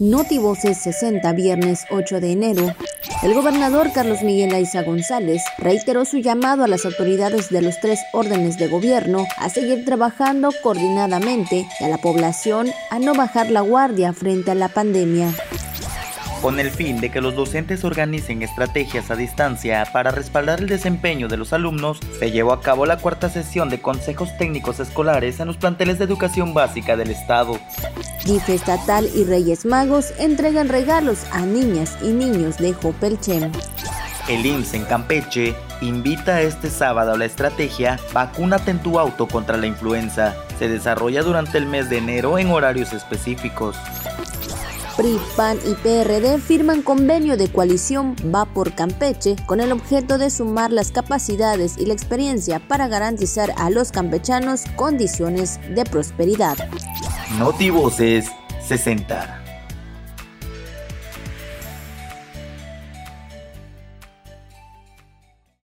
Notivoces 60, viernes 8 de enero. El gobernador Carlos Miguel Aiza González reiteró su llamado a las autoridades de los tres órdenes de gobierno a seguir trabajando coordinadamente y a la población a no bajar la guardia frente a la pandemia con el fin de que los docentes organicen estrategias a distancia para respaldar el desempeño de los alumnos, se llevó a cabo la cuarta sesión de consejos técnicos escolares en los planteles de educación básica del Estado. DIF estatal y Reyes Magos entregan regalos a niñas y niños de Jopelchem. El IMSS en Campeche invita este sábado a la estrategia Vacúnate en tu auto contra la influenza. Se desarrolla durante el mes de enero en horarios específicos. PRI, PAN y PRD firman convenio de coalición Va por Campeche con el objeto de sumar las capacidades y la experiencia para garantizar a los campechanos condiciones de prosperidad. Notivoces 60